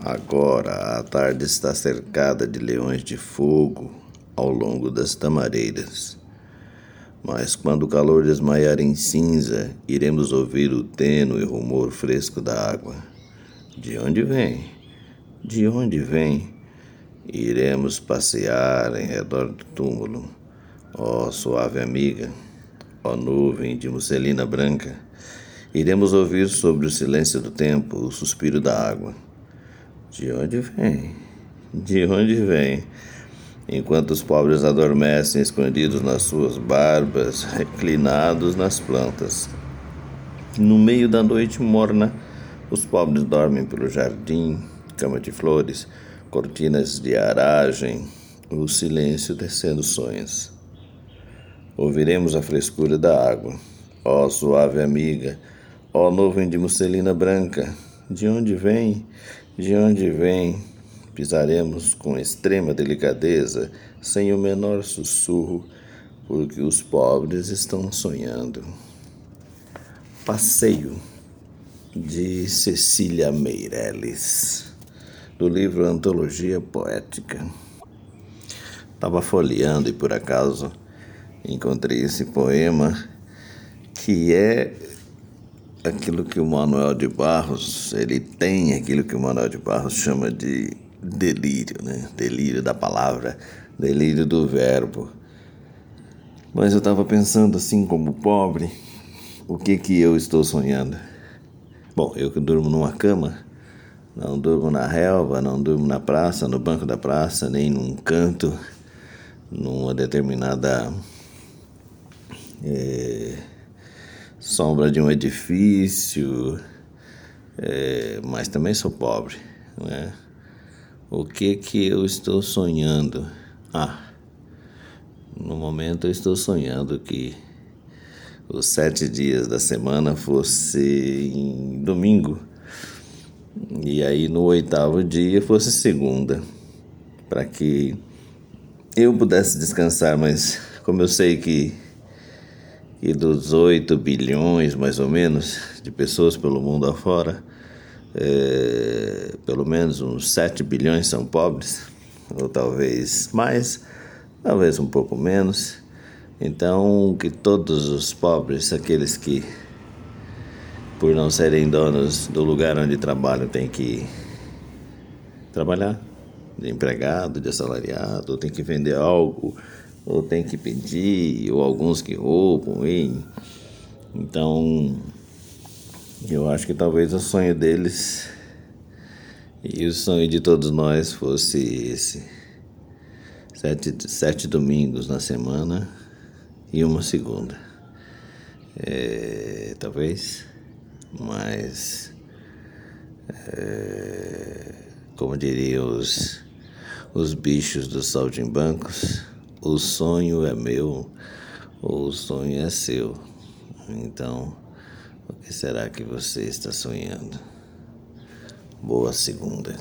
Agora a tarde está cercada de leões de fogo ao longo das tamareiras. Mas quando o calor desmaiar em cinza, iremos ouvir o tênue rumor fresco da água. De onde vem? De onde vem? Iremos passear em redor do túmulo. Ó oh, suave amiga, ó oh, nuvem de musselina branca, iremos ouvir sobre o silêncio do tempo o suspiro da água. De onde vem? De onde vem? Enquanto os pobres adormecem escondidos nas suas barbas, reclinados nas plantas. No meio da noite morna, os pobres dormem pelo jardim, cama de flores, cortinas de aragem, o silêncio descendo sonhos. Ouviremos a frescura da água. Ó oh, suave amiga, ó oh, nuvem de musselina branca, de onde vem? De onde vem? Pisaremos com extrema delicadeza, sem o menor sussurro, porque os pobres estão sonhando. Passeio de Cecília Meirelles, do livro Antologia Poética. Estava folheando e por acaso encontrei esse poema que é aquilo que o Manuel de Barros, ele tem aquilo que o Manuel de Barros chama de delírio, né? Delírio da palavra, delírio do verbo. Mas eu estava pensando assim como pobre, o que que eu estou sonhando? Bom, eu que durmo numa cama, não durmo na relva, não durmo na praça, no banco da praça, nem num canto, numa determinada é, sombra de um edifício, é, mas também sou pobre. Né? O que que eu estou sonhando? Ah, no momento eu estou sonhando que os sete dias da semana fosse em domingo e aí no oitavo dia fosse segunda, para que eu pudesse descansar, mas como eu sei que e dos 8 bilhões, mais ou menos, de pessoas pelo mundo afora, é, pelo menos uns 7 bilhões são pobres, ou talvez mais, talvez um pouco menos. Então, que todos os pobres, aqueles que, por não serem donos do lugar onde trabalham, têm que trabalhar, de empregado, de assalariado, tem que vender algo ou tem que pedir, ou alguns que roubam, e, então eu acho que talvez o sonho deles e o sonho de todos nós fosse esse. Sete, sete domingos na semana e uma segunda. É, talvez, mas é, como diriam os, os bichos dos saltimbancos, o sonho é meu ou o sonho é seu. Então, o que será que você está sonhando? Boa segunda.